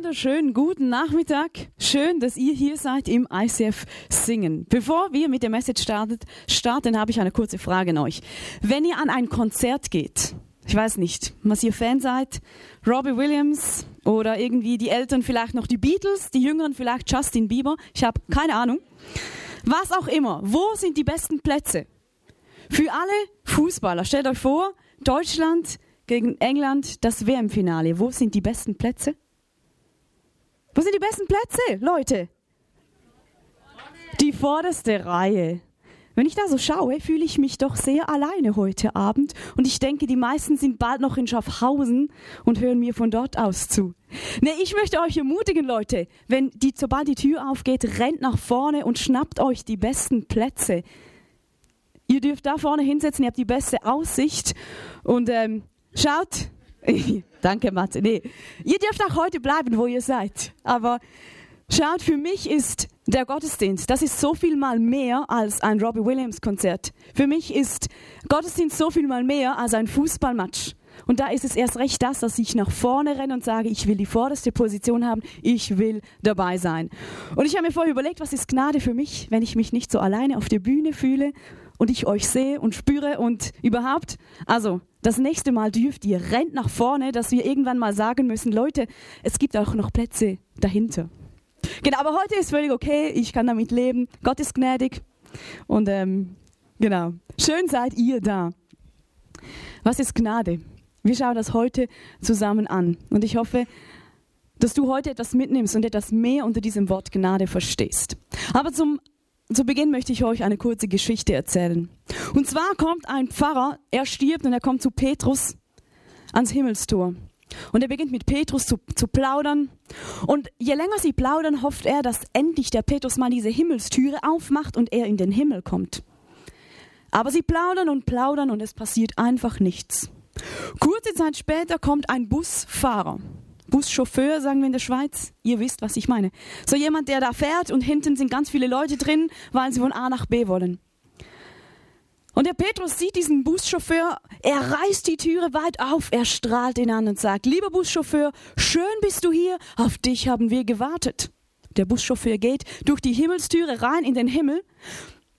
wunderschönen guten Nachmittag. Schön, dass ihr hier seid im ICF Singen. Bevor wir mit der Message startet, starten, habe ich eine kurze Frage an euch. Wenn ihr an ein Konzert geht, ich weiß nicht, was ihr Fan seid, Robbie Williams oder irgendwie die Eltern vielleicht noch die Beatles, die Jüngeren vielleicht Justin Bieber, ich habe keine Ahnung. Was auch immer, wo sind die besten Plätze? Für alle Fußballer, stellt euch vor, Deutschland gegen England, das WM-Finale. Wo sind die besten Plätze? Wo sind die besten Plätze, Leute? Die vorderste Reihe. Wenn ich da so schaue, fühle ich mich doch sehr alleine heute Abend und ich denke, die meisten sind bald noch in Schaffhausen und hören mir von dort aus zu. Ne, ich möchte euch ermutigen, Leute, wenn die, sobald die Tür aufgeht, rennt nach vorne und schnappt euch die besten Plätze. Ihr dürft da vorne hinsetzen, ihr habt die beste Aussicht und ähm, schaut, Danke, Matze. Nee, ihr dürft auch heute bleiben, wo ihr seid. Aber schaut, für mich ist der Gottesdienst, das ist so viel mal mehr als ein Robbie Williams Konzert. Für mich ist Gottesdienst so viel mal mehr als ein Fußballmatch. Und da ist es erst recht das, dass ich nach vorne renne und sage, ich will die vorderste Position haben, ich will dabei sein. Und ich habe mir vorher überlegt, was ist Gnade für mich, wenn ich mich nicht so alleine auf der Bühne fühle und ich euch sehe und spüre und überhaupt. Also, das nächste Mal dürft ihr, rennt nach vorne, dass wir irgendwann mal sagen müssen, Leute, es gibt auch noch Plätze dahinter. Genau, aber heute ist völlig okay, ich kann damit leben. Gott ist gnädig. Und ähm, genau, schön seid ihr da. Was ist Gnade? Wir schauen das heute zusammen an. Und ich hoffe, dass du heute etwas mitnimmst und etwas mehr unter diesem Wort Gnade verstehst. Aber zum zu Beginn möchte ich euch eine kurze Geschichte erzählen. Und zwar kommt ein Pfarrer, er stirbt und er kommt zu Petrus ans Himmelstor. Und er beginnt mit Petrus zu, zu plaudern. Und je länger sie plaudern, hofft er, dass endlich der Petrus mal diese Himmelstüre aufmacht und er in den Himmel kommt. Aber sie plaudern und plaudern und es passiert einfach nichts. Kurze Zeit später kommt ein Busfahrer Buschauffeur, sagen wir in der Schweiz. Ihr wisst, was ich meine. So jemand, der da fährt und hinten sind ganz viele Leute drin, weil sie von A nach B wollen. Und der Petrus sieht diesen Buschauffeur, er reißt die Türe weit auf, er strahlt ihn an und sagt, lieber Buschauffeur, schön bist du hier, auf dich haben wir gewartet. Der Buschauffeur geht durch die Himmelstüre rein in den Himmel.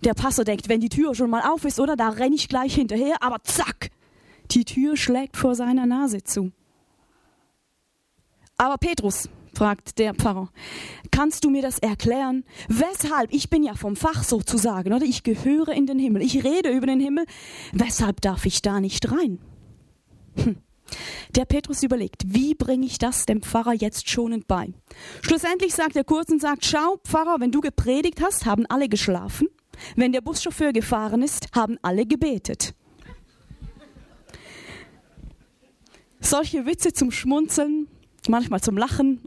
Der Passer denkt, wenn die Tür schon mal auf ist, oder, da renne ich gleich hinterher, aber zack, die Tür schlägt vor seiner Nase zu. Aber Petrus, fragt der Pfarrer, kannst du mir das erklären? Weshalb, ich bin ja vom Fach sozusagen, oder ich gehöre in den Himmel, ich rede über den Himmel, weshalb darf ich da nicht rein? Hm. Der Petrus überlegt, wie bringe ich das dem Pfarrer jetzt schonend bei? Schlussendlich sagt er kurz und sagt, schau, Pfarrer, wenn du gepredigt hast, haben alle geschlafen. Wenn der Buschauffeur gefahren ist, haben alle gebetet. Solche Witze zum Schmunzeln manchmal zum Lachen,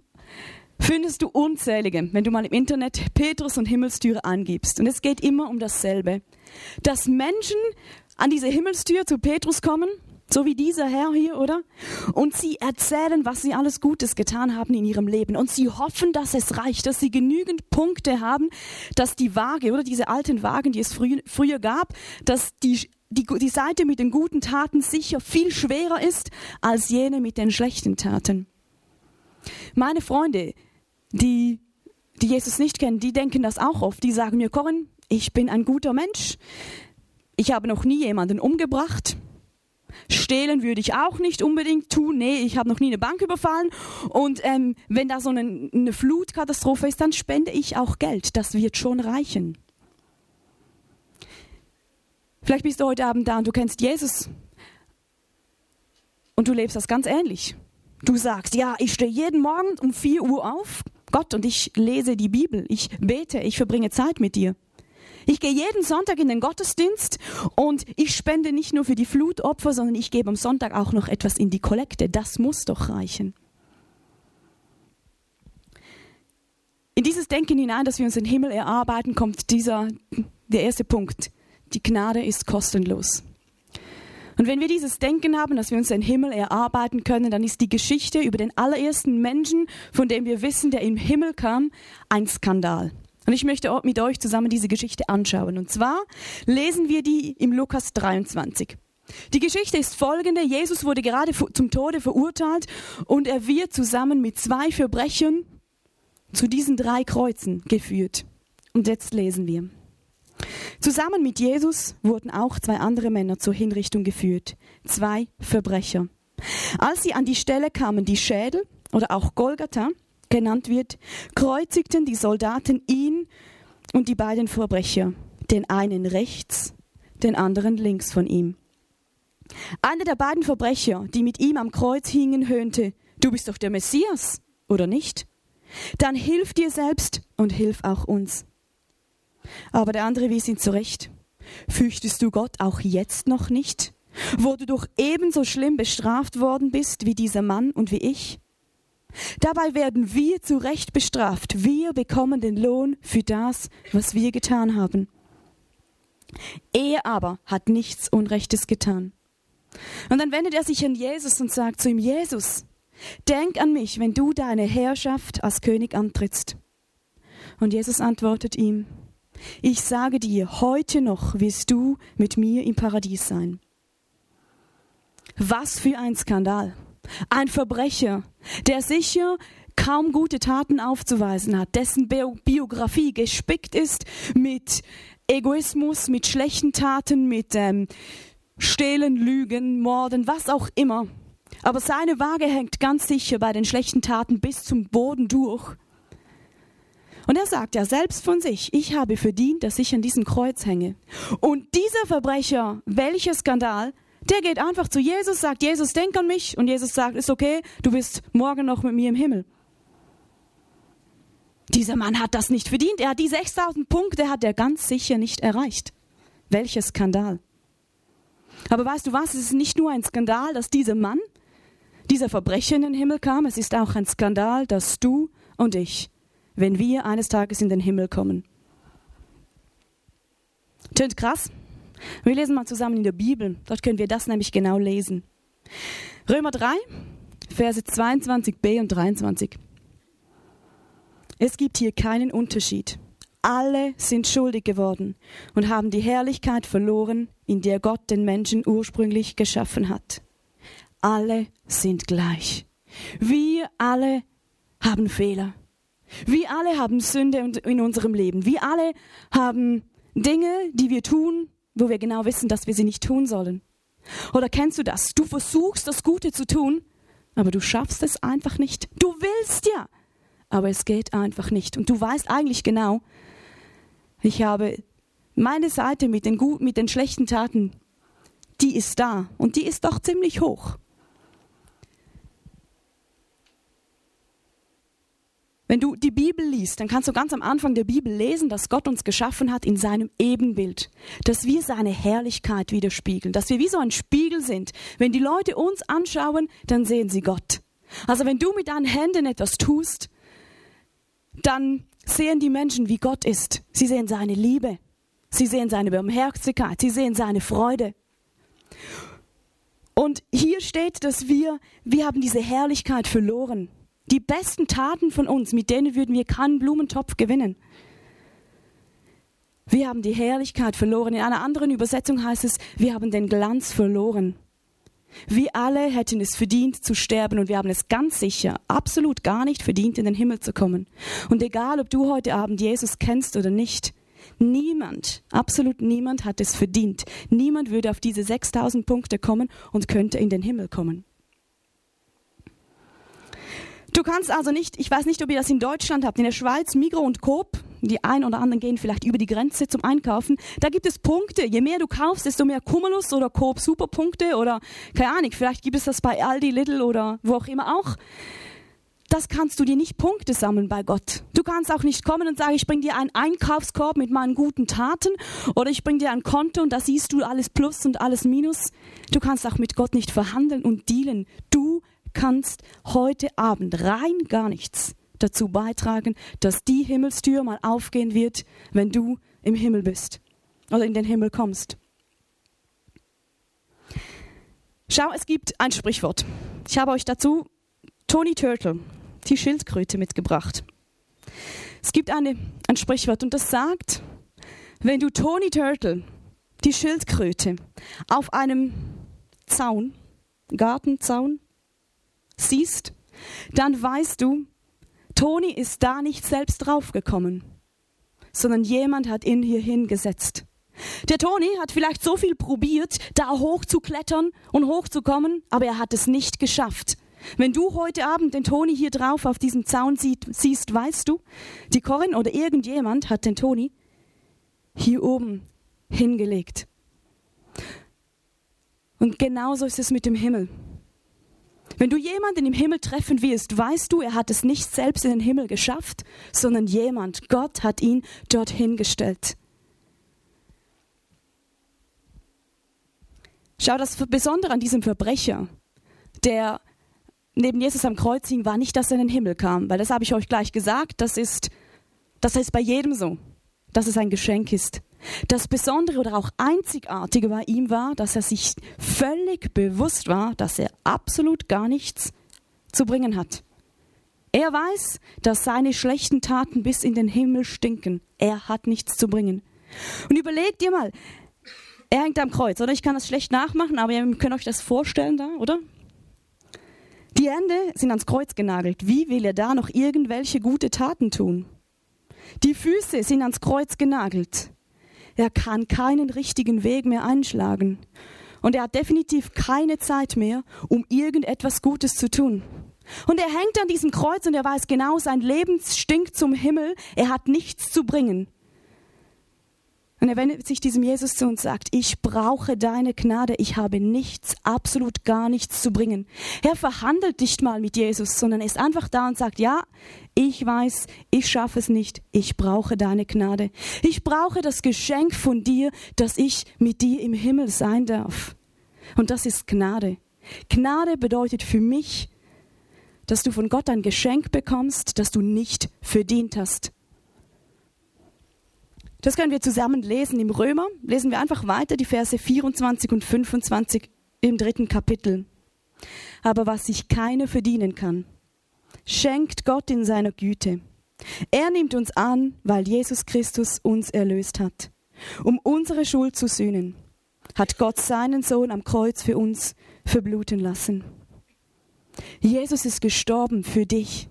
findest du unzählige, wenn du mal im Internet Petrus und Himmelstüre angibst. Und es geht immer um dasselbe. Dass Menschen an diese Himmelstür zu Petrus kommen, so wie dieser Herr hier, oder? Und sie erzählen, was sie alles Gutes getan haben in ihrem Leben. Und sie hoffen, dass es reicht, dass sie genügend Punkte haben, dass die Waage, oder diese alten Wagen, die es früher, früher gab, dass die, die, die Seite mit den guten Taten sicher viel schwerer ist als jene mit den schlechten Taten. Meine Freunde, die, die Jesus nicht kennen, die denken das auch oft. Die sagen mir, Corinne, ich bin ein guter Mensch. Ich habe noch nie jemanden umgebracht. Stehlen würde ich auch nicht unbedingt tun. Nee, ich habe noch nie eine Bank überfallen. Und ähm, wenn da so eine, eine Flutkatastrophe ist, dann spende ich auch Geld. Das wird schon reichen. Vielleicht bist du heute Abend da und du kennst Jesus. Und du lebst das ganz ähnlich. Du sagst, ja, ich stehe jeden Morgen um 4 Uhr auf, Gott, und ich lese die Bibel, ich bete, ich verbringe Zeit mit dir. Ich gehe jeden Sonntag in den Gottesdienst und ich spende nicht nur für die Flutopfer, sondern ich gebe am Sonntag auch noch etwas in die Kollekte. Das muss doch reichen. In dieses Denken hinein, dass wir uns den Himmel erarbeiten, kommt dieser, der erste Punkt. Die Gnade ist kostenlos. Und wenn wir dieses Denken haben, dass wir uns den Himmel erarbeiten können, dann ist die Geschichte über den allerersten Menschen, von dem wir wissen, der im Himmel kam, ein Skandal. Und ich möchte mit euch zusammen diese Geschichte anschauen. Und zwar lesen wir die im Lukas 23. Die Geschichte ist folgende. Jesus wurde gerade zum Tode verurteilt und er wird zusammen mit zwei Verbrechern zu diesen drei Kreuzen geführt. Und jetzt lesen wir. Zusammen mit Jesus wurden auch zwei andere Männer zur Hinrichtung geführt, zwei Verbrecher. Als sie an die Stelle kamen, die Schädel oder auch Golgatha genannt wird, kreuzigten die Soldaten ihn und die beiden Verbrecher, den einen rechts, den anderen links von ihm. Einer der beiden Verbrecher, die mit ihm am Kreuz hingen, höhnte, du bist doch der Messias, oder nicht? Dann hilf dir selbst und hilf auch uns. Aber der andere wies ihn zurecht. Fürchtest du Gott auch jetzt noch nicht, wo du doch ebenso schlimm bestraft worden bist wie dieser Mann und wie ich? Dabei werden wir zu Recht bestraft. Wir bekommen den Lohn für das, was wir getan haben. Er aber hat nichts Unrechtes getan. Und dann wendet er sich an Jesus und sagt zu ihm, Jesus, denk an mich, wenn du deine Herrschaft als König antrittst. Und Jesus antwortet ihm, ich sage dir, heute noch wirst du mit mir im Paradies sein. Was für ein Skandal. Ein Verbrecher, der sicher kaum gute Taten aufzuweisen hat, dessen Biografie gespickt ist mit Egoismus, mit schlechten Taten, mit ähm, Stehlen, Lügen, Morden, was auch immer. Aber seine Waage hängt ganz sicher bei den schlechten Taten bis zum Boden durch. Und er sagt ja selbst von sich, ich habe verdient, dass ich an diesem Kreuz hänge. Und dieser Verbrecher, welcher Skandal, der geht einfach zu Jesus, sagt, Jesus, denk an mich. Und Jesus sagt, ist okay, du bist morgen noch mit mir im Himmel. Dieser Mann hat das nicht verdient. Er hat die 6000 Punkte, hat er ganz sicher nicht erreicht. Welcher Skandal. Aber weißt du was, es ist nicht nur ein Skandal, dass dieser Mann, dieser Verbrecher in den Himmel kam, es ist auch ein Skandal, dass du und ich wenn wir eines Tages in den Himmel kommen. Tönt krass? Wir lesen mal zusammen in der Bibel. Dort können wir das nämlich genau lesen. Römer 3, Verse 22b und 23. Es gibt hier keinen Unterschied. Alle sind schuldig geworden und haben die Herrlichkeit verloren, in der Gott den Menschen ursprünglich geschaffen hat. Alle sind gleich. Wir alle haben Fehler. Wir alle haben Sünde in unserem Leben. Wir alle haben Dinge, die wir tun, wo wir genau wissen, dass wir sie nicht tun sollen. Oder kennst du das? Du versuchst das Gute zu tun, aber du schaffst es einfach nicht. Du willst ja, aber es geht einfach nicht. Und du weißt eigentlich genau, ich habe meine Seite mit den, guten, mit den schlechten Taten, die ist da und die ist doch ziemlich hoch. Wenn du die Bibel liest, dann kannst du ganz am Anfang der Bibel lesen, dass Gott uns geschaffen hat in seinem Ebenbild, dass wir seine Herrlichkeit widerspiegeln, dass wir wie so ein Spiegel sind. Wenn die Leute uns anschauen, dann sehen sie Gott. Also wenn du mit deinen Händen etwas tust, dann sehen die Menschen, wie Gott ist. Sie sehen seine Liebe, sie sehen seine Barmherzigkeit, sie sehen seine Freude. Und hier steht, dass wir, wir haben diese Herrlichkeit verloren. Die besten Taten von uns, mit denen würden wir keinen Blumentopf gewinnen. Wir haben die Herrlichkeit verloren. In einer anderen Übersetzung heißt es, wir haben den Glanz verloren. Wir alle hätten es verdient zu sterben und wir haben es ganz sicher, absolut gar nicht verdient, in den Himmel zu kommen. Und egal, ob du heute Abend Jesus kennst oder nicht, niemand, absolut niemand hat es verdient. Niemand würde auf diese 6000 Punkte kommen und könnte in den Himmel kommen. Du kannst also nicht, ich weiß nicht, ob ihr das in Deutschland habt, in der Schweiz, Migro und Coop, die einen oder anderen gehen vielleicht über die Grenze zum Einkaufen, da gibt es Punkte. Je mehr du kaufst, desto mehr Cumulus oder Coop Superpunkte oder keine Ahnung, vielleicht gibt es das bei Aldi, Lidl oder wo auch immer auch. Das kannst du dir nicht Punkte sammeln bei Gott. Du kannst auch nicht kommen und sagen, ich bring dir einen Einkaufskorb mit meinen guten Taten oder ich bring dir ein Konto und da siehst du alles Plus und alles Minus. Du kannst auch mit Gott nicht verhandeln und dealen. Du kannst heute Abend rein gar nichts dazu beitragen, dass die Himmelstür mal aufgehen wird, wenn du im Himmel bist oder in den Himmel kommst. Schau, es gibt ein Sprichwort. Ich habe euch dazu Tony Turtle, die Schildkröte, mitgebracht. Es gibt eine, ein Sprichwort und das sagt, wenn du Tony Turtle, die Schildkröte auf einem Zaun, Gartenzaun, siehst, dann weißt du, Toni ist da nicht selbst draufgekommen, sondern jemand hat ihn hier hingesetzt. Der Toni hat vielleicht so viel probiert, da hochzuklettern und hochzukommen, aber er hat es nicht geschafft. Wenn du heute Abend den Toni hier drauf auf diesem Zaun siehst, weißt du, die Corinne oder irgendjemand hat den Toni hier oben hingelegt. Und genauso ist es mit dem Himmel. Wenn du jemanden im Himmel treffen wirst, weißt du, er hat es nicht selbst in den Himmel geschafft, sondern jemand, Gott hat ihn dorthin gestellt. Schau, das Besondere an diesem Verbrecher, der neben Jesus am Kreuz hing, war nicht, dass er in den Himmel kam, weil das habe ich euch gleich gesagt, das ist, das ist bei jedem so, dass es ein Geschenk ist. Das Besondere oder auch Einzigartige bei ihm war, dass er sich völlig bewusst war, dass er absolut gar nichts zu bringen hat. Er weiß, dass seine schlechten Taten bis in den Himmel stinken. Er hat nichts zu bringen. Und überlegt ihr mal, er hängt am Kreuz, oder? Ich kann das schlecht nachmachen, aber ihr könnt euch das vorstellen da, oder? Die Hände sind ans Kreuz genagelt. Wie will er da noch irgendwelche gute Taten tun? Die Füße sind ans Kreuz genagelt. Er kann keinen richtigen Weg mehr einschlagen. Und er hat definitiv keine Zeit mehr, um irgendetwas Gutes zu tun. Und er hängt an diesem Kreuz und er weiß genau, sein Leben stinkt zum Himmel. Er hat nichts zu bringen. Und er wendet sich diesem Jesus zu und sagt, ich brauche deine Gnade, ich habe nichts, absolut gar nichts zu bringen. Er verhandelt nicht mal mit Jesus, sondern ist einfach da und sagt, ja, ich weiß, ich schaffe es nicht, ich brauche deine Gnade. Ich brauche das Geschenk von dir, dass ich mit dir im Himmel sein darf. Und das ist Gnade. Gnade bedeutet für mich, dass du von Gott ein Geschenk bekommst, das du nicht verdient hast. Das können wir zusammen lesen im Römer. Lesen wir einfach weiter die Verse 24 und 25 im dritten Kapitel. Aber was sich keiner verdienen kann, schenkt Gott in seiner Güte. Er nimmt uns an, weil Jesus Christus uns erlöst hat. Um unsere Schuld zu sühnen, hat Gott seinen Sohn am Kreuz für uns verbluten lassen. Jesus ist gestorben für dich.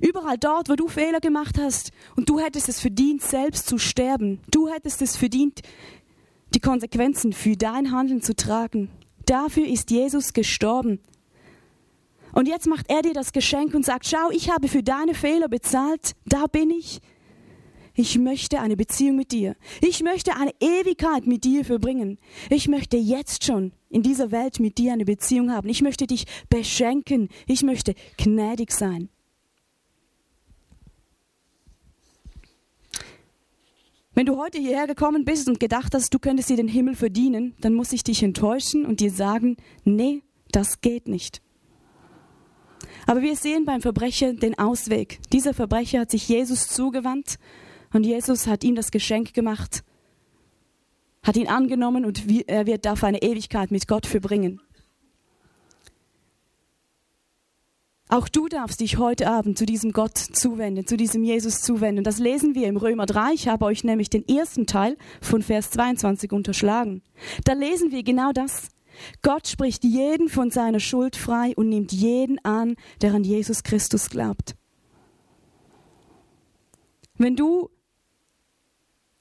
Überall dort, wo du Fehler gemacht hast und du hättest es verdient, selbst zu sterben. Du hättest es verdient, die Konsequenzen für dein Handeln zu tragen. Dafür ist Jesus gestorben. Und jetzt macht er dir das Geschenk und sagt, schau, ich habe für deine Fehler bezahlt, da bin ich. Ich möchte eine Beziehung mit dir. Ich möchte eine Ewigkeit mit dir verbringen. Ich möchte jetzt schon in dieser Welt mit dir eine Beziehung haben. Ich möchte dich beschenken. Ich möchte gnädig sein. Wenn du heute hierher gekommen bist und gedacht hast, du könntest dir den Himmel verdienen, dann muss ich dich enttäuschen und dir sagen, nee, das geht nicht. Aber wir sehen beim Verbrecher den Ausweg. Dieser Verbrecher hat sich Jesus zugewandt und Jesus hat ihm das Geschenk gemacht, hat ihn angenommen und er wird auf eine Ewigkeit mit Gott verbringen. Auch du darfst dich heute Abend zu diesem Gott zuwenden, zu diesem Jesus zuwenden. Das lesen wir im Römer 3. Ich habe euch nämlich den ersten Teil von Vers 22 unterschlagen. Da lesen wir genau das. Gott spricht jeden von seiner Schuld frei und nimmt jeden an, der an Jesus Christus glaubt. Wenn du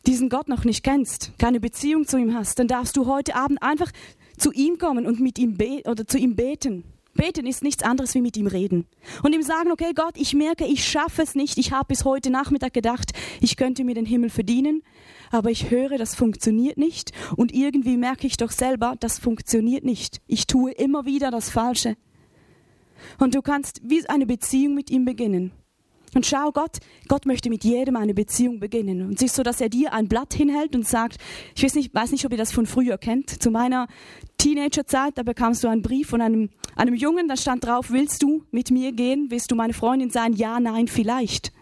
diesen Gott noch nicht kennst, keine Beziehung zu ihm hast, dann darfst du heute Abend einfach zu ihm kommen und mit ihm oder zu ihm beten. Beten ist nichts anderes wie mit ihm reden. Und ihm sagen, okay Gott, ich merke, ich schaffe es nicht. Ich habe bis heute Nachmittag gedacht, ich könnte mir den Himmel verdienen. Aber ich höre, das funktioniert nicht. Und irgendwie merke ich doch selber, das funktioniert nicht. Ich tue immer wieder das Falsche. Und du kannst wie eine Beziehung mit ihm beginnen. Und schau, Gott, Gott möchte mit jedem eine Beziehung beginnen. Und es ist so, dass er dir ein Blatt hinhält und sagt, ich weiß nicht, weiß nicht, ob ihr das von früher kennt. Zu meiner Teenagerzeit, da bekamst du einen Brief von einem, einem Jungen, da stand drauf, willst du mit mir gehen? Willst du meine Freundin sein? Ja, nein, vielleicht.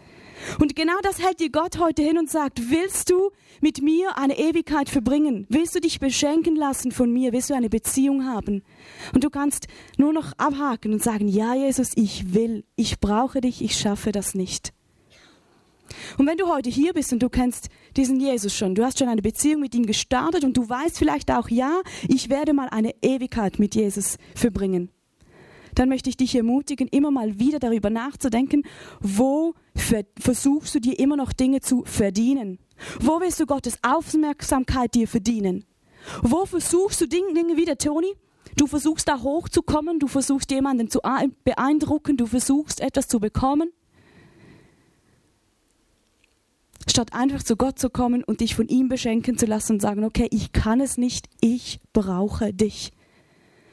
Und genau das hält dir Gott heute hin und sagt, willst du mit mir eine Ewigkeit verbringen? Willst du dich beschenken lassen von mir? Willst du eine Beziehung haben? Und du kannst nur noch abhaken und sagen, ja Jesus, ich will, ich brauche dich, ich schaffe das nicht. Und wenn du heute hier bist und du kennst diesen Jesus schon, du hast schon eine Beziehung mit ihm gestartet und du weißt vielleicht auch, ja, ich werde mal eine Ewigkeit mit Jesus verbringen, dann möchte ich dich ermutigen, immer mal wieder darüber nachzudenken, wo versuchst du dir immer noch Dinge zu verdienen? Wo willst du Gottes Aufmerksamkeit dir verdienen? Wo versuchst du Dinge wie der Toni? Du versuchst da hochzukommen, du versuchst jemanden zu beeindrucken, du versuchst etwas zu bekommen. Statt einfach zu Gott zu kommen und dich von ihm beschenken zu lassen und sagen, okay, ich kann es nicht, ich brauche dich.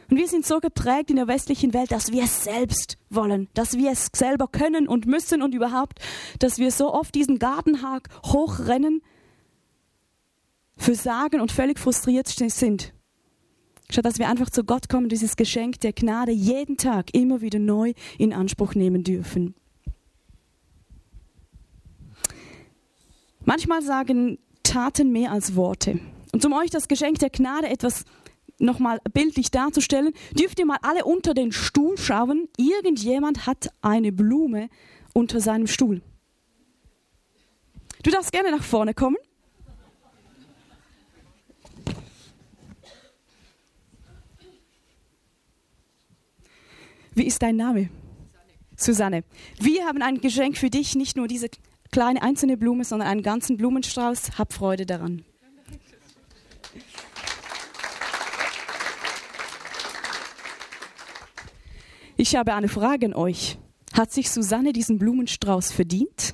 Und wir sind so geprägt in der westlichen Welt, dass wir es selbst wollen, dass wir es selber können und müssen und überhaupt, dass wir so oft diesen Gartenhag hochrennen, versagen und völlig frustriert sind. Statt dass wir einfach zu Gott kommen, dieses Geschenk der Gnade jeden Tag immer wieder neu in Anspruch nehmen dürfen. Manchmal sagen Taten mehr als Worte. Und um euch das Geschenk der Gnade etwas nochmal bildlich darzustellen, dürft ihr mal alle unter den Stuhl schauen. Irgendjemand hat eine Blume unter seinem Stuhl. Du darfst gerne nach vorne kommen. Wie ist dein Name? Susanne. Wir haben ein Geschenk für dich, nicht nur diese kleine einzelne Blume, sondern einen ganzen Blumenstrauß. Hab Freude daran. Ich habe eine Frage an euch. Hat sich Susanne diesen Blumenstrauß verdient?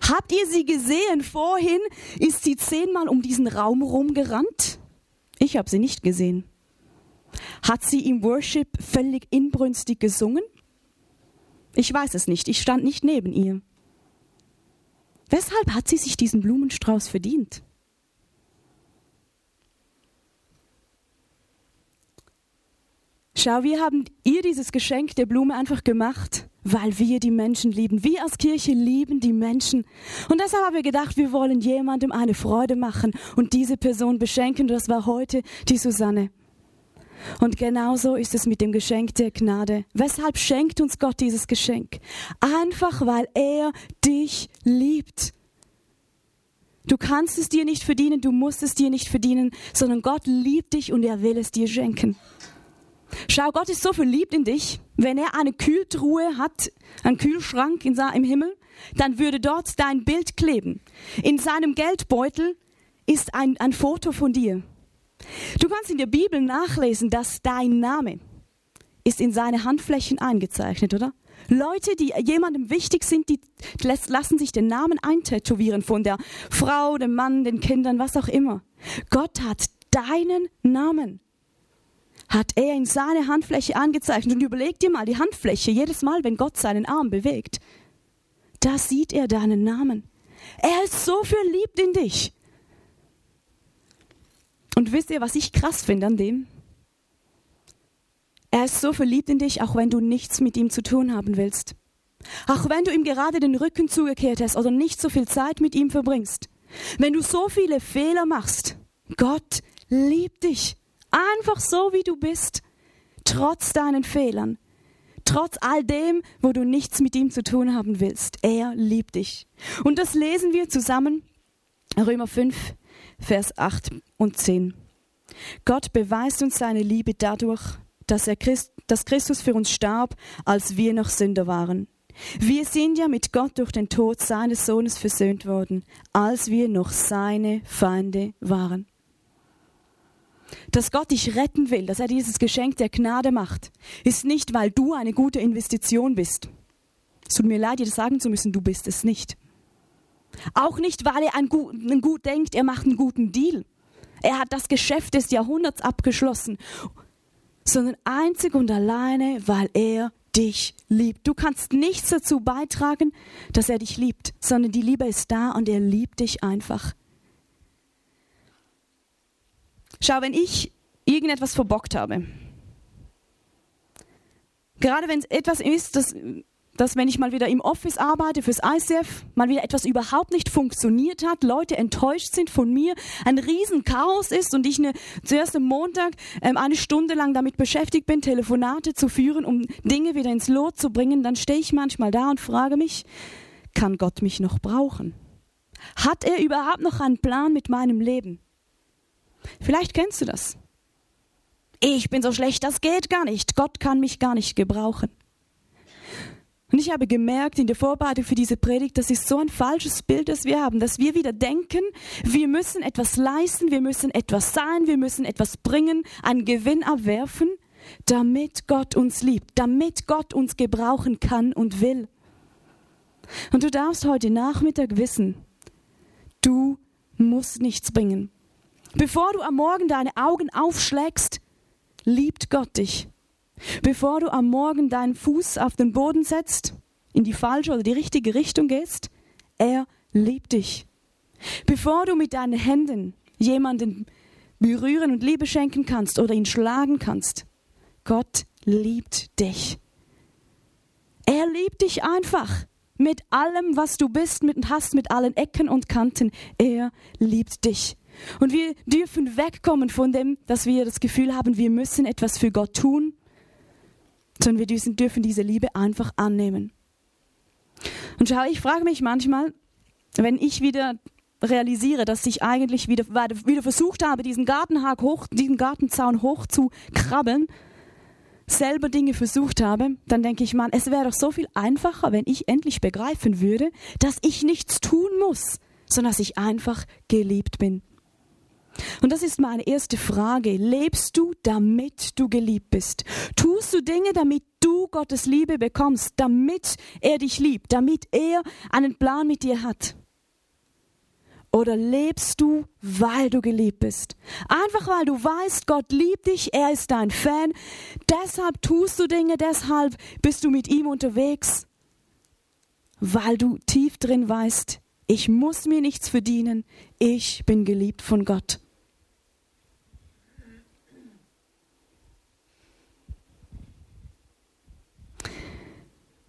Habt ihr sie gesehen? Vorhin ist sie zehnmal um diesen Raum rumgerannt. Ich habe sie nicht gesehen. Hat sie im Worship völlig inbrünstig gesungen? Ich weiß es nicht. Ich stand nicht neben ihr. Weshalb hat sie sich diesen Blumenstrauß verdient? Schau, wir haben ihr dieses Geschenk der Blume einfach gemacht, weil wir die Menschen lieben. Wir als Kirche lieben die Menschen. Und deshalb haben wir gedacht, wir wollen jemandem eine Freude machen und diese Person beschenken. Und das war heute die Susanne. Und genauso ist es mit dem Geschenk der Gnade. Weshalb schenkt uns Gott dieses Geschenk? Einfach weil er dich liebt. Du kannst es dir nicht verdienen, du musst es dir nicht verdienen, sondern Gott liebt dich und er will es dir schenken. Schau, Gott ist so verliebt in dich. Wenn er eine Kühltruhe hat, einen Kühlschrank im Himmel, dann würde dort dein Bild kleben. In seinem Geldbeutel ist ein, ein Foto von dir. Du kannst in der Bibel nachlesen, dass dein Name ist in seine Handflächen eingezeichnet, oder? Leute, die jemandem wichtig sind, die lassen sich den Namen eintätowieren von der Frau, dem Mann, den Kindern, was auch immer. Gott hat deinen Namen hat er in seine Handfläche angezeichnet. Und überleg dir mal die Handfläche, jedes Mal, wenn Gott seinen Arm bewegt, da sieht er deinen Namen. Er ist so verliebt in dich. Und wisst ihr, was ich krass finde an dem? Er ist so verliebt in dich, auch wenn du nichts mit ihm zu tun haben willst. Auch wenn du ihm gerade den Rücken zugekehrt hast oder nicht so viel Zeit mit ihm verbringst. Wenn du so viele Fehler machst. Gott liebt dich. Einfach so, wie du bist, trotz deinen Fehlern, trotz all dem, wo du nichts mit ihm zu tun haben willst. Er liebt dich. Und das lesen wir zusammen, Römer 5, Vers 8 und 10. Gott beweist uns seine Liebe dadurch, dass, er Christ, dass Christus für uns starb, als wir noch Sünder waren. Wir sind ja mit Gott durch den Tod seines Sohnes versöhnt worden, als wir noch seine Feinde waren dass Gott dich retten will, dass er dieses Geschenk der Gnade macht, ist nicht, weil du eine gute Investition bist. Es tut mir leid, dir das sagen zu müssen, du bist es nicht. Auch nicht, weil er an gut, gut denkt, er macht einen guten Deal. Er hat das Geschäft des Jahrhunderts abgeschlossen, sondern einzig und alleine, weil er dich liebt. Du kannst nichts dazu beitragen, dass er dich liebt, sondern die Liebe ist da und er liebt dich einfach. Schau, wenn ich irgendetwas verbockt habe, gerade wenn es etwas ist, das, dass wenn ich mal wieder im Office arbeite fürs ICF, mal wieder etwas überhaupt nicht funktioniert hat, Leute enttäuscht sind von mir, ein Riesenchaos ist und ich eine, zuerst am Montag ähm, eine Stunde lang damit beschäftigt bin, Telefonate zu führen, um Dinge wieder ins Lot zu bringen, dann stehe ich manchmal da und frage mich, kann Gott mich noch brauchen? Hat er überhaupt noch einen Plan mit meinem Leben? Vielleicht kennst du das. Ich bin so schlecht, das geht gar nicht. Gott kann mich gar nicht gebrauchen. Und ich habe gemerkt in der Vorbereitung für diese Predigt, das ist so ein falsches Bild, das wir haben, dass wir wieder denken, wir müssen etwas leisten, wir müssen etwas sein, wir müssen etwas bringen, einen Gewinn abwerfen, damit Gott uns liebt, damit Gott uns gebrauchen kann und will. Und du darfst heute Nachmittag wissen, du musst nichts bringen. Bevor du am Morgen deine Augen aufschlägst, liebt Gott dich. Bevor du am Morgen deinen Fuß auf den Boden setzt, in die falsche oder die richtige Richtung gehst, er liebt dich. Bevor du mit deinen Händen jemanden berühren und Liebe schenken kannst oder ihn schlagen kannst, Gott liebt dich. Er liebt dich einfach mit allem, was du bist mit hast, mit allen Ecken und Kanten. Er liebt dich. Und wir dürfen wegkommen von dem, dass wir das Gefühl haben, wir müssen etwas für Gott tun, sondern wir dürfen, diese Liebe einfach annehmen. Und schau, ich frage mich manchmal, wenn ich wieder realisiere, dass ich eigentlich wieder, wieder versucht habe, diesen Gartenhag hoch, diesen Gartenzaun hoch zu krabbeln, selber Dinge versucht habe, dann denke ich, man, es wäre doch so viel einfacher, wenn ich endlich begreifen würde, dass ich nichts tun muss, sondern dass ich einfach geliebt bin. Und das ist meine erste Frage. Lebst du, damit du geliebt bist? Tust du Dinge, damit du Gottes Liebe bekommst, damit er dich liebt, damit er einen Plan mit dir hat? Oder lebst du, weil du geliebt bist? Einfach weil du weißt, Gott liebt dich, er ist dein Fan. Deshalb tust du Dinge, deshalb bist du mit ihm unterwegs. Weil du tief drin weißt, ich muss mir nichts verdienen, ich bin geliebt von Gott.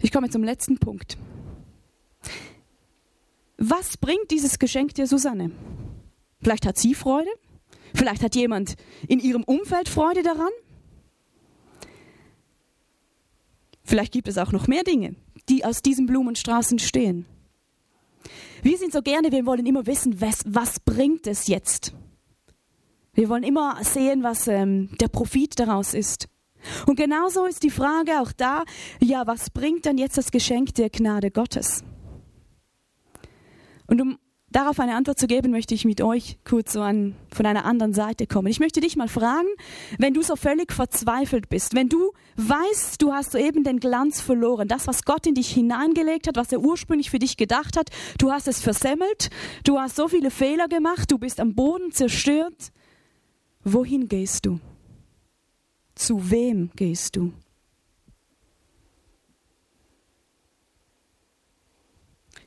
Ich komme zum letzten Punkt. Was bringt dieses Geschenk der Susanne? Vielleicht hat sie Freude, vielleicht hat jemand in ihrem Umfeld Freude daran. Vielleicht gibt es auch noch mehr Dinge, die aus diesen Blumenstraßen stehen. Wir sind so gerne, wir wollen immer wissen, was, was bringt es jetzt. Wir wollen immer sehen, was ähm, der Profit daraus ist. Und genauso ist die Frage auch da, ja, was bringt denn jetzt das Geschenk der Gnade Gottes? Und um darauf eine Antwort zu geben, möchte ich mit euch kurz so an, von einer anderen Seite kommen. Ich möchte dich mal fragen, wenn du so völlig verzweifelt bist, wenn du weißt, du hast soeben den Glanz verloren, das, was Gott in dich hineingelegt hat, was er ursprünglich für dich gedacht hat, du hast es versemmelt, du hast so viele Fehler gemacht, du bist am Boden zerstört, wohin gehst du? Zu wem gehst du?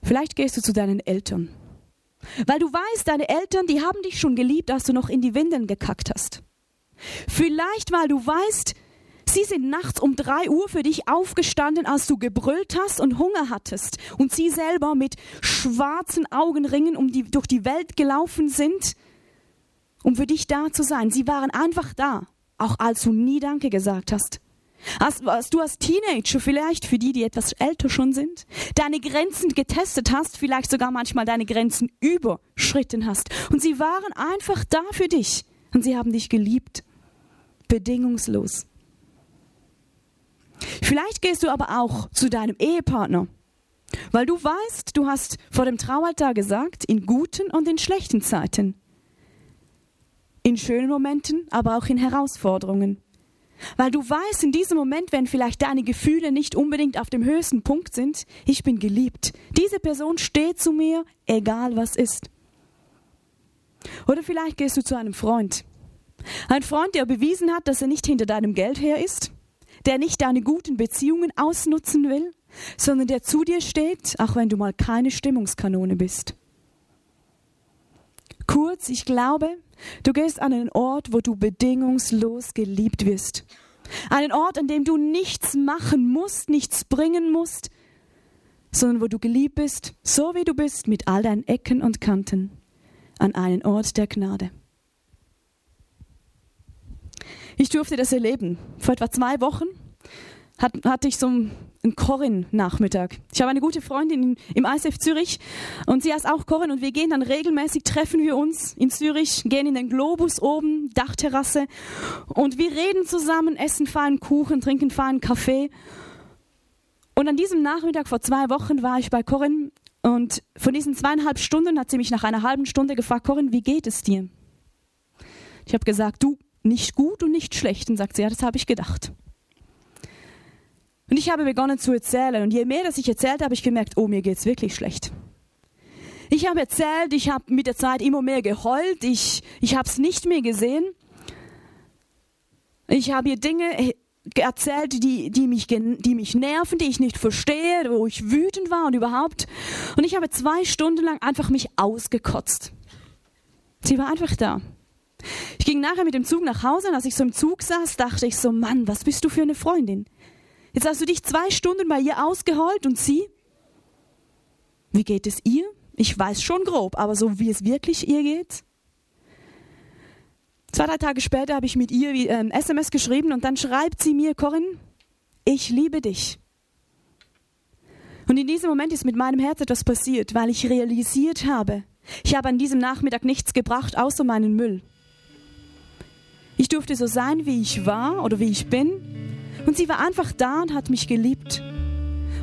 Vielleicht gehst du zu deinen Eltern. Weil du weißt, deine Eltern, die haben dich schon geliebt, als du noch in die Windeln gekackt hast. Vielleicht, weil du weißt, sie sind nachts um drei Uhr für dich aufgestanden, als du gebrüllt hast und Hunger hattest. Und sie selber mit schwarzen Augenringen um die, durch die Welt gelaufen sind, um für dich da zu sein. Sie waren einfach da auch als du nie Danke gesagt hast. Als, als du als Teenager vielleicht, für die, die etwas älter schon sind, deine Grenzen getestet hast, vielleicht sogar manchmal deine Grenzen überschritten hast. Und sie waren einfach da für dich. Und sie haben dich geliebt. Bedingungslos. Vielleicht gehst du aber auch zu deinem Ehepartner, weil du weißt, du hast vor dem Traualtar gesagt, in guten und in schlechten Zeiten in schönen Momenten, aber auch in Herausforderungen. Weil du weißt, in diesem Moment, wenn vielleicht deine Gefühle nicht unbedingt auf dem höchsten Punkt sind, ich bin geliebt. Diese Person steht zu mir, egal was ist. Oder vielleicht gehst du zu einem Freund. Ein Freund, der bewiesen hat, dass er nicht hinter deinem Geld her ist, der nicht deine guten Beziehungen ausnutzen will, sondern der zu dir steht, auch wenn du mal keine Stimmungskanone bist. Kurz, ich glaube, Du gehst an einen Ort, wo du bedingungslos geliebt wirst. Einen Ort, an dem du nichts machen musst, nichts bringen musst, sondern wo du geliebt bist, so wie du bist, mit all deinen Ecken und Kanten, an einen Ort der Gnade. Ich durfte das erleben. Vor etwa zwei Wochen hat, hatte ich so einen Corin-Nachmittag. Ich habe eine gute Freundin im ISF Zürich und sie heißt auch Corin und wir gehen dann regelmäßig, treffen wir uns in Zürich, gehen in den Globus oben, Dachterrasse und wir reden zusammen, essen feinen Kuchen, trinken feinen Kaffee. Und an diesem Nachmittag vor zwei Wochen war ich bei Corin und von diesen zweieinhalb Stunden hat sie mich nach einer halben Stunde gefragt, Corin, wie geht es dir? Ich habe gesagt, du, nicht gut und nicht schlecht. Und sagt sie, ja, das habe ich gedacht. Und ich habe begonnen zu erzählen. Und je mehr das ich erzählt habe, ich gemerkt, oh, mir geht es wirklich schlecht. Ich habe erzählt, ich habe mit der Zeit immer mehr geheult, ich, ich habe es nicht mehr gesehen. Ich habe ihr Dinge erzählt, die, die, mich, die mich nerven, die ich nicht verstehe, wo ich wütend war und überhaupt. Und ich habe zwei Stunden lang einfach mich ausgekotzt. Sie war einfach da. Ich ging nachher mit dem Zug nach Hause und als ich so im Zug saß, dachte ich so, Mann, was bist du für eine Freundin? Jetzt hast du dich zwei Stunden bei ihr ausgeheult und sie? Wie geht es ihr? Ich weiß schon grob, aber so wie es wirklich ihr geht? Zwei, drei Tage später habe ich mit ihr ein ähm, SMS geschrieben und dann schreibt sie mir, Corinne, ich liebe dich. Und in diesem Moment ist mit meinem Herz etwas passiert, weil ich realisiert habe, ich habe an diesem Nachmittag nichts gebracht außer meinen Müll. Ich durfte so sein, wie ich war oder wie ich bin. Und sie war einfach da und hat mich geliebt.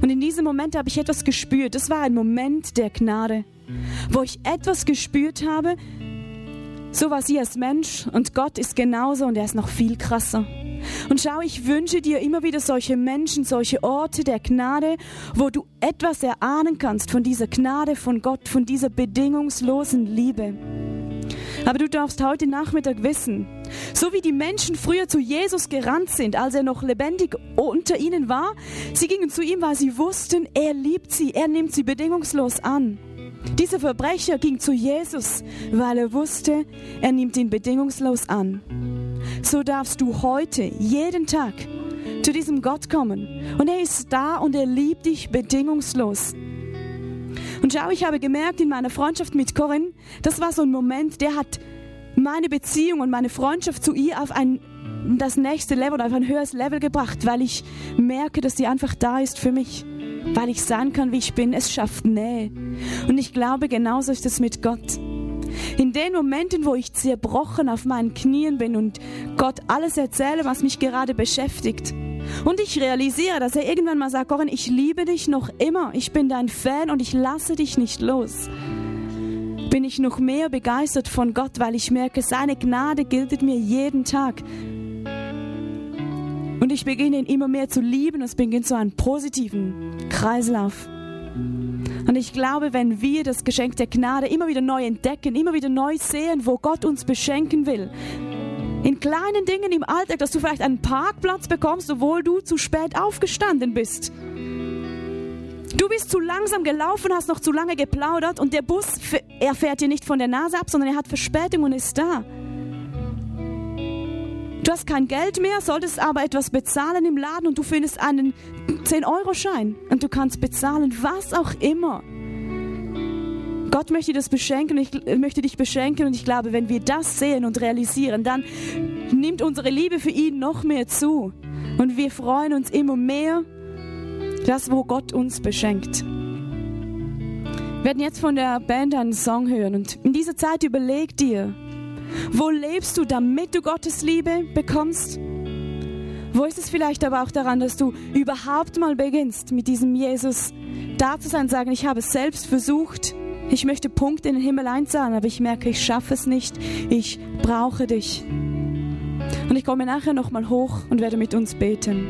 Und in diesem Moment habe ich etwas gespürt. Das war ein Moment der Gnade, wo ich etwas gespürt habe. So war sie als Mensch und Gott ist genauso und er ist noch viel krasser. Und schau, ich wünsche dir immer wieder solche Menschen, solche Orte der Gnade, wo du etwas erahnen kannst von dieser Gnade von Gott, von dieser bedingungslosen Liebe. Aber du darfst heute Nachmittag wissen, so wie die Menschen früher zu Jesus gerannt sind, als er noch lebendig unter ihnen war, sie gingen zu ihm, weil sie wussten, er liebt sie, er nimmt sie bedingungslos an. Dieser Verbrecher ging zu Jesus, weil er wusste, er nimmt ihn bedingungslos an. So darfst du heute, jeden Tag, zu diesem Gott kommen. Und er ist da und er liebt dich bedingungslos. Und schau, ich habe gemerkt in meiner Freundschaft mit Corinne, das war so ein Moment, der hat meine Beziehung und meine Freundschaft zu ihr auf ein das nächste Level oder auf ein höheres Level gebracht, weil ich merke, dass sie einfach da ist für mich, weil ich sein kann, wie ich bin. Es schafft Nähe. Und ich glaube, genauso ist es mit Gott. In den Momenten, wo ich zerbrochen auf meinen Knien bin und Gott alles erzähle, was mich gerade beschäftigt, und ich realisiere, dass er irgendwann mal sagt, Corinne, ich liebe dich noch immer. Ich bin dein Fan und ich lasse dich nicht los. Bin ich noch mehr begeistert von Gott, weil ich merke, seine Gnade gilt mir jeden Tag. Und ich beginne ihn immer mehr zu lieben. Es beginnt so einen positiven Kreislauf. Und ich glaube, wenn wir das Geschenk der Gnade immer wieder neu entdecken, immer wieder neu sehen, wo Gott uns beschenken will, in kleinen Dingen im Alltag, dass du vielleicht einen Parkplatz bekommst, obwohl du zu spät aufgestanden bist. Du bist zu langsam gelaufen, hast noch zu lange geplaudert und der Bus, er fährt dir nicht von der Nase ab, sondern er hat Verspätung und ist da. Du hast kein Geld mehr, solltest aber etwas bezahlen im Laden und du findest einen 10-Euro-Schein und du kannst bezahlen, was auch immer. Gott möchte das beschenken, ich möchte dich beschenken und ich glaube, wenn wir das sehen und realisieren, dann nimmt unsere Liebe für ihn noch mehr zu und wir freuen uns immer mehr, das, wo Gott uns beschenkt. Wir werden jetzt von der Band einen Song hören und in dieser Zeit überleg dir, wo lebst du, damit du Gottes Liebe bekommst? Wo ist es vielleicht aber auch daran, dass du überhaupt mal beginnst, mit diesem Jesus da zu sein, sagen, ich habe es selbst versucht, ich möchte Punkte in den Himmel einzahlen, aber ich merke, ich schaffe es nicht. Ich brauche dich. Und ich komme nachher nochmal hoch und werde mit uns beten.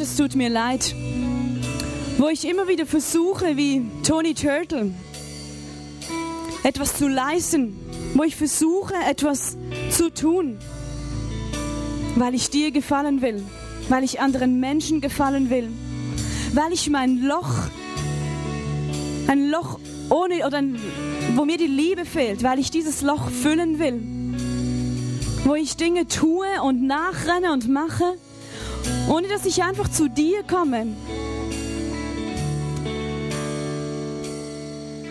Gott, es tut mir leid, wo ich immer wieder versuche, wie Tony Turtle, etwas zu leisten, wo ich versuche, etwas zu tun, weil ich dir gefallen will, weil ich anderen Menschen gefallen will, weil ich mein Loch, ein Loch ohne oder ein, wo mir die Liebe fehlt, weil ich dieses Loch füllen will, wo ich Dinge tue und nachrenne und mache, ohne dass ich einfach zu dir komme.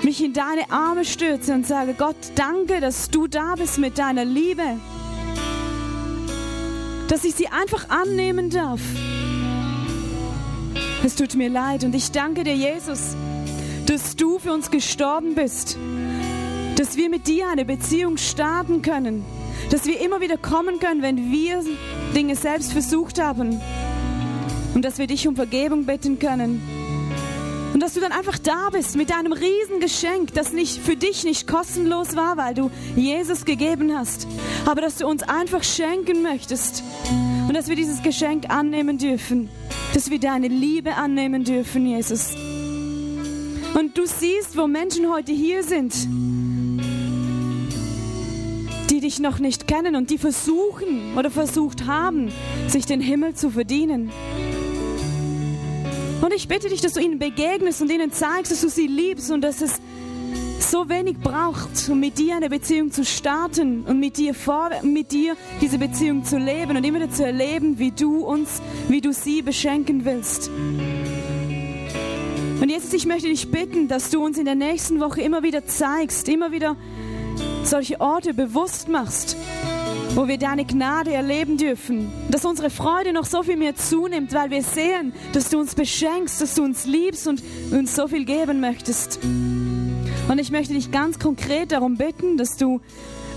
Mich in deine Arme stürze und sage, Gott, danke, dass du da bist mit deiner Liebe. Dass ich sie einfach annehmen darf. Es tut mir leid und ich danke dir, Jesus, dass du für uns gestorben bist. Dass wir mit dir eine Beziehung starten können. Dass wir immer wieder kommen können, wenn wir Dinge selbst versucht haben. Und dass wir dich um Vergebung bitten können. Und dass du dann einfach da bist mit deinem Riesengeschenk, das nicht für dich nicht kostenlos war, weil du Jesus gegeben hast, aber dass du uns einfach schenken möchtest und dass wir dieses Geschenk annehmen dürfen, dass wir deine Liebe annehmen dürfen, Jesus. Und du siehst, wo Menschen heute hier sind, die dich noch nicht kennen und die versuchen oder versucht haben, sich den Himmel zu verdienen. Und ich bitte dich, dass du ihnen begegnest und ihnen zeigst, dass du sie liebst und dass es so wenig braucht, um mit dir eine Beziehung zu starten und mit dir, vor, mit dir diese Beziehung zu leben und immer wieder zu erleben, wie du uns, wie du sie beschenken willst. Und Jesus, ich möchte dich bitten, dass du uns in der nächsten Woche immer wieder zeigst, immer wieder solche Orte bewusst machst, wo wir deine Gnade erleben dürfen. Dass unsere Freude noch so viel mehr zunimmt, weil wir sehen, dass du uns beschenkst, dass du uns liebst und uns so viel geben möchtest. Und ich möchte dich ganz konkret darum bitten, dass du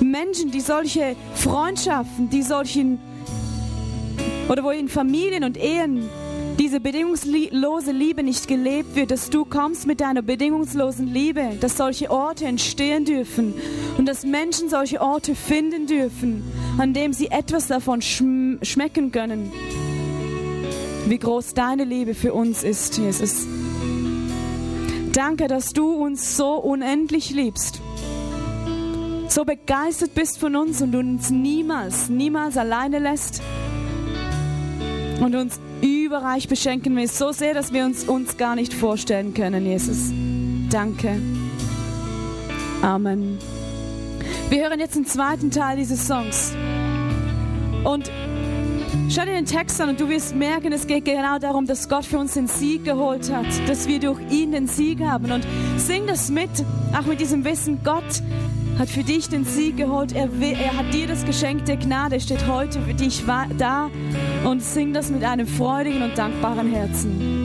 Menschen, die solche Freundschaften, die solchen oder wo in Familien und Ehen diese bedingungslose Liebe nicht gelebt wird, dass du kommst mit deiner bedingungslosen Liebe, dass solche Orte entstehen dürfen und dass Menschen solche Orte finden dürfen, an dem sie etwas davon schm schmecken können. Wie groß deine Liebe für uns ist, Jesus. Danke, dass du uns so unendlich liebst, so begeistert bist von uns und uns niemals, niemals alleine lässt und uns überreich beschenken willst, so sehr, dass wir uns uns gar nicht vorstellen können, Jesus. Danke. Amen. Wir hören jetzt den zweiten Teil dieses Songs. Und schau dir den Text an und du wirst merken, es geht genau darum, dass Gott für uns den Sieg geholt hat, dass wir durch ihn den Sieg haben. Und sing das mit, auch mit diesem Wissen, Gott hat für dich den Sieg geholt. Er, will, er hat dir das Geschenk der Gnade, steht heute für dich da und sing das mit einem freudigen und dankbaren Herzen.